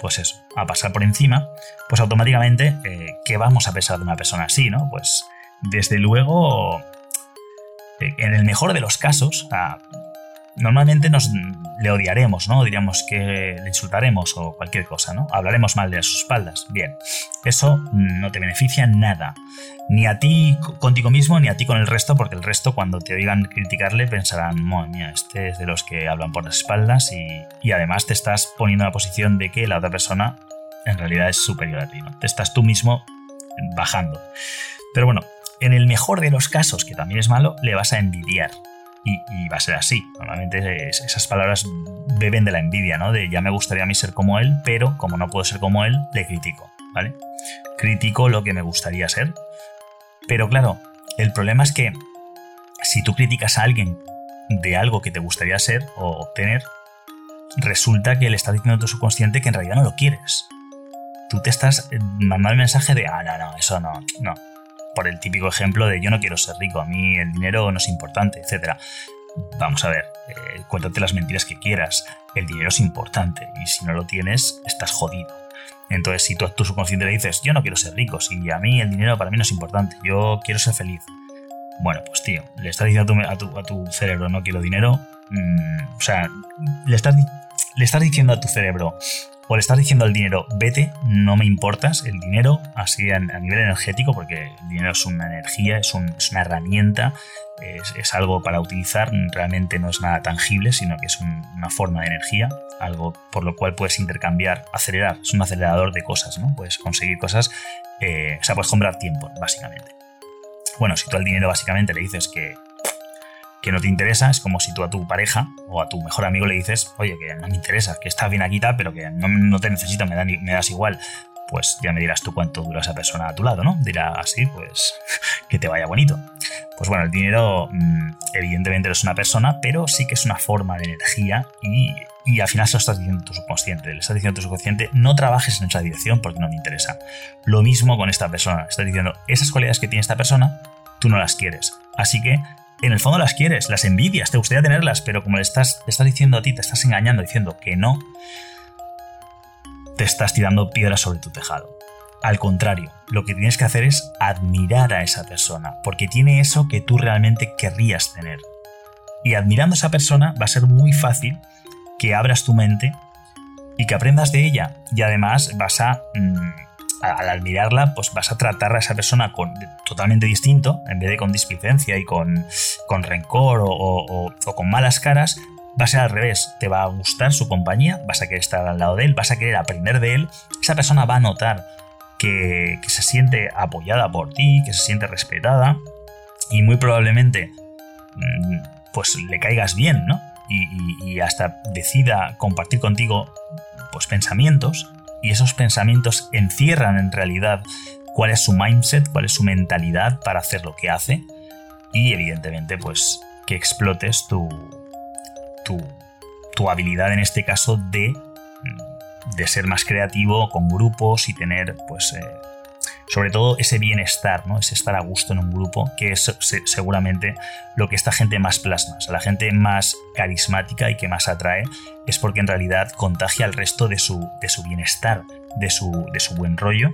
pues eso, a pasar por encima, pues automáticamente, eh, ¿qué vamos a pensar de una persona así, no? Pues desde luego, eh, en el mejor de los casos, normalmente nos le odiaremos, ¿no? Diríamos que le insultaremos o cualquier cosa, ¿no? Hablaremos mal de sus espaldas. Bien, eso no te beneficia nada. Ni a ti contigo mismo, ni a ti con el resto, porque el resto cuando te oigan criticarle pensarán, madre mía, este es de los que hablan por las espaldas y, y además te estás poniendo en la posición de que la otra persona en realidad es superior a ti, ¿no? Te estás tú mismo bajando. Pero bueno, en el mejor de los casos, que también es malo, le vas a envidiar. Y, va a ser así. Normalmente esas palabras beben de la envidia, ¿no? De ya me gustaría a mí ser como él, pero como no puedo ser como él, le critico, ¿vale? Critico lo que me gustaría ser. Pero claro, el problema es que si tú criticas a alguien de algo que te gustaría ser o obtener, resulta que le estás diciendo a tu subconsciente que en realidad no lo quieres. Tú te estás mandando el mensaje de, ah, no, no, eso no, no, por el típico ejemplo de yo no quiero ser rico, a mí el dinero no es importante, etc. Vamos a ver, eh, cuéntate las mentiras que quieras, el dinero es importante y si no lo tienes, estás jodido. Entonces, si tú a tu subconsciente le dices, yo no quiero ser rico, si a mí el dinero para mí no es importante, yo quiero ser feliz. Bueno, pues tío, le estás diciendo a tu, a tu, cerebro, no quiero dinero, mm, o sea, le estás, le estás diciendo a tu cerebro, o le estás diciendo al dinero, vete, no me importas, el dinero, así a, nivel energético, porque el dinero es una energía, es, una herramienta, es, algo para utilizar, realmente no es nada tangible, sino que es una forma de energía, algo por lo cual puedes intercambiar, acelerar, es un acelerador de cosas, ¿no? Puedes conseguir cosas, eh, o sea, puedes comprar tiempo, básicamente. Bueno, si tú al dinero básicamente le dices que que no te interesa, es como si tú a tu pareja o a tu mejor amigo le dices, oye, que no me interesa, que estás bien aquí pero que no, te necesito, me, me das igual. Pues ya me dirás tú cuánto dura esa persona a tu lado, ¿no? Dirá así, pues que te vaya bonito. Pues bueno, el dinero mm, evidentemente no es una persona, pero sí que es una forma de energía y, y al final se lo estás diciendo tu subconsciente. Le estás diciendo a tu subconsciente, no trabajes en esa dirección porque no me interesa. Lo mismo con esta persona. Estás diciendo, esas cualidades que tiene esta persona, tú no las quieres. Así que en el fondo las quieres, las envidias, te gustaría tenerlas, pero como le estás, estás diciendo a ti, te estás engañando diciendo que no, te estás tirando piedras sobre tu tejado. Al contrario, lo que tienes que hacer es admirar a esa persona, porque tiene eso que tú realmente querrías tener. Y admirando a esa persona va a ser muy fácil que abras tu mente y que aprendas de ella. Y además vas a... Mm, al admirarla, pues vas a tratar a esa persona con, totalmente distinto, en vez de con displicencia y con, con rencor o, con malas caras, va a ser al revés, te va a gustar su compañía, vas a querer estar al lado de él, vas a querer aprender de él, esa persona va a notar que, se siente apoyada por ti, que se siente respetada y muy probablemente mm, pues le caigas bien, ¿no? Y, y hasta decida compartir contigo pues pensamientos y esos pensamientos encierran en realidad cuál es su mindset, cuál es su mentalidad para hacer lo que hace y evidentemente pues que explotes tu, tu, tu habilidad en este caso de, de ser más creativo con grupos y tener pues eh, sobre todo ese bienestar, ¿no? ese estar a gusto en un grupo, que es seguramente lo que esta gente más plasma. O la gente más carismática y que más atrae es porque en realidad contagia al resto de su, de su bienestar, de su, de su buen rollo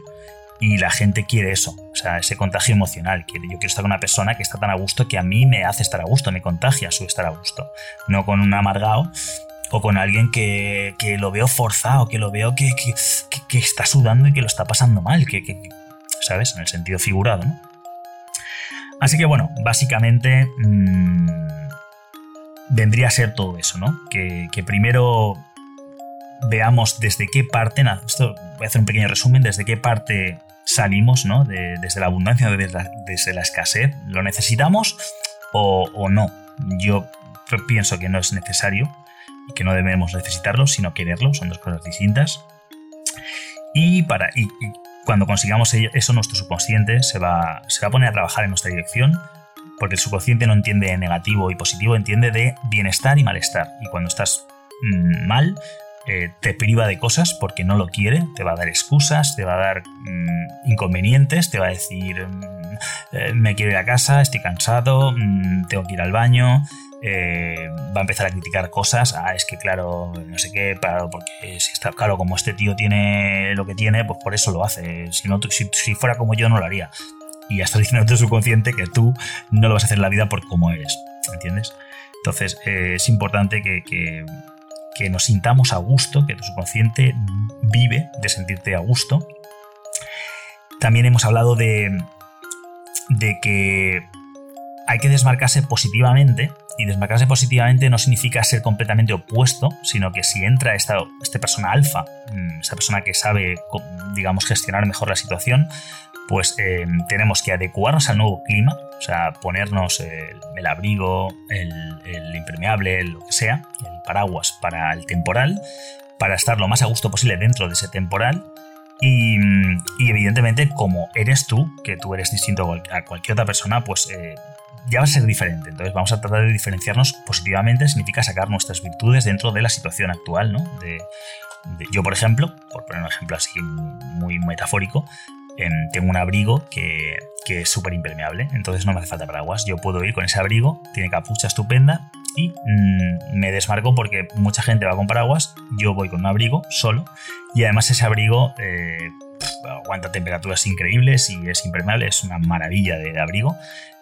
y la gente quiere eso, o sea, ese contagio emocional. Yo quiero estar con una persona que está tan a gusto que a mí me hace estar a gusto, me contagia su estar a gusto. No con un amargado o con alguien que, lo veo forzado, que lo veo que, que, está sudando y que lo está pasando mal, que, ¿sabes? En el sentido figurado, ¿no? Así que bueno, básicamente mmm, vendría a ser todo eso, ¿no? Que, primero veamos desde qué parte, esto voy a hacer un pequeño resumen, desde qué parte salimos, ¿no? desde la abundancia, desde la, desde la escasez, ¿lo necesitamos o, no? Yo pienso que no es necesario y que no debemos necesitarlo, sino quererlo, son dos cosas distintas. Y, para, cuando consigamos eso, nuestro subconsciente se va, se va a poner a trabajar en nuestra dirección, porque el subconsciente no entiende negativo y positivo, entiende de bienestar y malestar. Y cuando estás mm, mal, eh, te priva de cosas porque no lo quiere, te va a dar excusas, te va a dar mm, inconvenientes, te va a decir mm, eh, me quiero ir a casa, estoy cansado, tengo que ir al baño, eh, va a empezar a criticar cosas, ah, es que claro, no sé qué, porque si está claro, como este tío tiene lo que tiene, pues por eso lo hace, si, no, si, fuera como yo no lo haría. Y ya está diciendo tu subconsciente que tú no lo vas a hacer en la vida por cómo eres, ¿entiendes? Entonces es importante que que nos sintamos a gusto, que tu subconsciente vive de sentirte a gusto. También hemos hablado de, de que hay que desmarcarse positivamente, y desmarcarse positivamente no significa ser completamente opuesto, sino que si entra esta, esta persona alfa, mm, esta persona que sabe, digamos, gestionar mejor la situación, pues eh, tenemos que adecuarnos al nuevo clima, o sea, ponernos el, abrigo, el, impermeable, lo que sea, el paraguas para el temporal, para estar lo más a gusto posible dentro de ese temporal. Y, evidentemente, como eres tú, que tú eres distinto a cualquier otra persona, pues eh, ya va a ser diferente. Entonces vamos a tratar de diferenciarnos positivamente, significa sacar nuestras virtudes dentro de la situación actual, ¿no? De, yo, por ejemplo, por poner un ejemplo así muy metafórico, Em, tengo un abrigo que, es súper impermeable, entonces no me hace falta paraguas. Yo puedo ir con ese abrigo, tiene capucha estupenda y mm, me desmarco porque mucha gente va con paraguas, yo voy con un abrigo solo y además ese abrigo eh, aguanta temperaturas increíbles y es impermeable, es una maravilla de, abrigo.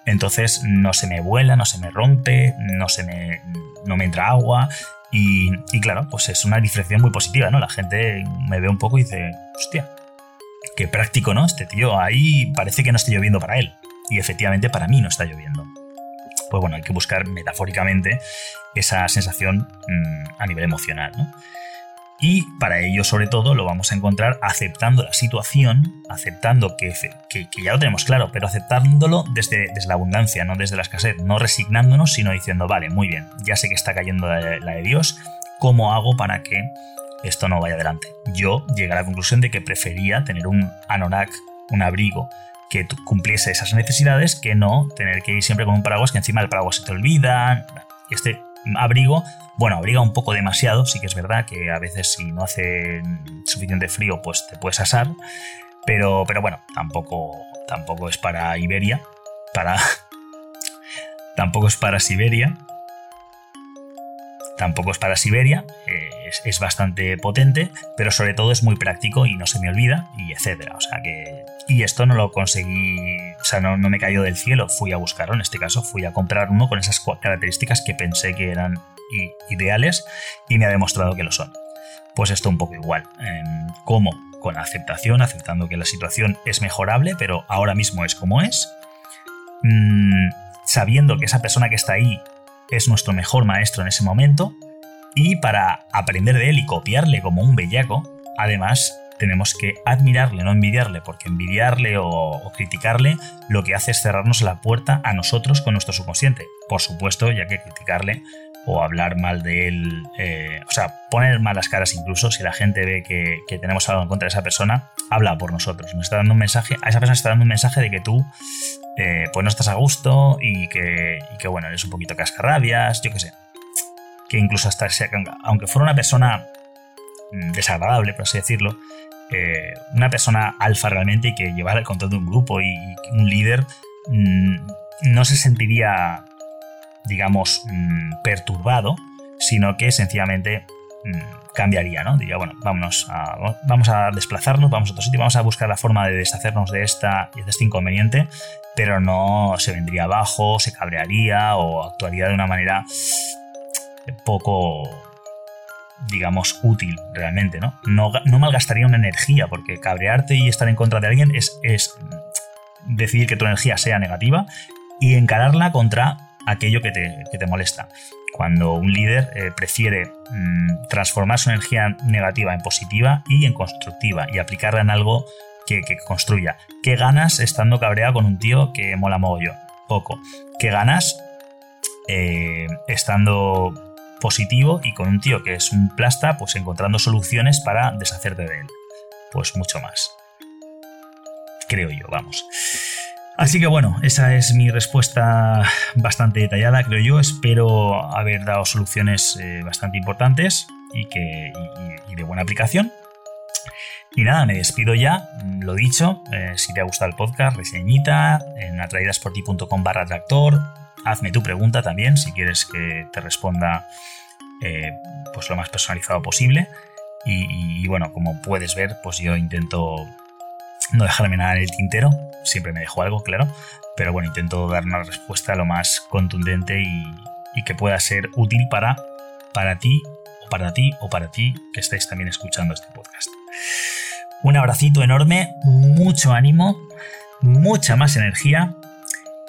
Entonces no se me vuela, no se me rompe, no, se me, no me entra agua, y, y, claro, pues es una diferencia muy positiva, ¿no? La gente me ve un poco y dice, hostia, Qué práctico, ¿no? Este tío ahí parece que no está lloviendo para él. Y efectivamente para mí no está lloviendo. Pues bueno, hay que buscar metafóricamente esa sensación mm, a nivel emocional, ¿no? Y para ello, sobre todo, lo vamos a encontrar aceptando la situación, aceptando que, que, ya lo tenemos claro, pero aceptándolo desde, desde, la abundancia, no desde la escasez, no resignándonos, sino diciendo, vale, muy bien, ya sé que está cayendo la de Dios, ¿cómo hago para que esto no vaya adelante. Yo llegué a la conclusión de que prefería tener un anorak, un abrigo, que cumpliese esas necesidades que no tener que ir siempre con un paraguas que encima el paraguas se te olvida. Este abrigo, bueno, abriga un poco demasiado, sí que es verdad que a veces si no hace suficiente frío pues te puedes asar, pero, pero bueno, tampoco, tampoco es para Iberia, para... tampoco es para Siberia, tampoco es para Siberia, eh, es, bastante potente, pero sobre todo es muy práctico y no se me olvida, y etcétera. O sea que. Y esto no lo conseguí, o sea, no, me cayó del cielo, fui a buscarlo. En este caso, fui a comprar uno con esas características que pensé que eran ideales y me ha demostrado que lo son. Pues esto un poco igual. Em, ¿Cómo? Con aceptación, aceptando que la situación es mejorable, pero ahora mismo es como es. Mm, sabiendo que esa persona que está ahí es nuestro mejor maestro en ese momento y para aprender de él y copiarle como un bellaco, además tenemos que admirarle, no envidiarle, porque envidiarle o, criticarle lo que hace es cerrarnos la puerta a nosotros con nuestro subconsciente. Por supuesto, ya que criticarle o hablar mal de él, eh, o sea, poner malas caras incluso, si la gente ve que, tenemos algo en contra de esa persona, habla por nosotros. Nos está dando un mensaje, a esa persona está dando un mensaje de que tú eh, pues no estás a gusto y que, y que, bueno, eres un poquito cascarrabias, yo qué sé que incluso hasta aunque fuera una persona mm, desagradable, por así decirlo, una persona alfa realmente que llevara el control de un grupo y, un líder mm, no se sentiría, digamos, mm, perturbado, sino que sencillamente mm, cambiaría, ¿no? Diría, bueno, vámonos a, vamos a desplazarnos, vamos a otro sitio, vamos a buscar la forma de deshacernos de, esta, de este inconveniente, pero no se vendría abajo, se cabrearía o actuaría de una manera poco digamos, útil realmente, ¿no? No, malgastaría una energía, porque cabrearte y estar en contra de alguien es, es decidir que tu energía sea negativa y encararla contra aquello que te, molesta. Cuando un líder eh, prefiere mm, transformar su energía negativa en positiva y en constructiva y aplicarla en algo que, construya. ¿Qué ganas estando cabreado con un tío que mola mogollón? Poco. ¿Qué ganas eh, estando positivo y con un tío que es un plasta, pues encontrando soluciones para deshacerte de él? Pues mucho más. Creo yo, vamos. Así que bueno, esa es mi respuesta bastante detallada, creo yo. Espero haber dado soluciones eh, bastante importantes y, que, de buena aplicación. Y nada, me despido ya. Lo dicho, eh, si te ha gustado el podcast, reseñita en atraídasporti.com barra tractor. Hazme tu pregunta también si quieres que te responda eh, pues lo más personalizado posible. y bueno, como puedes ver, pues yo intento no dejarme nada en el tintero, siempre me dejo algo, claro, pero bueno, intento dar una respuesta lo más contundente y, que pueda ser útil para, para ti, o para ti, o para ti que estáis también escuchando este podcast. Un abracito enorme, mucho ánimo, mucha más energía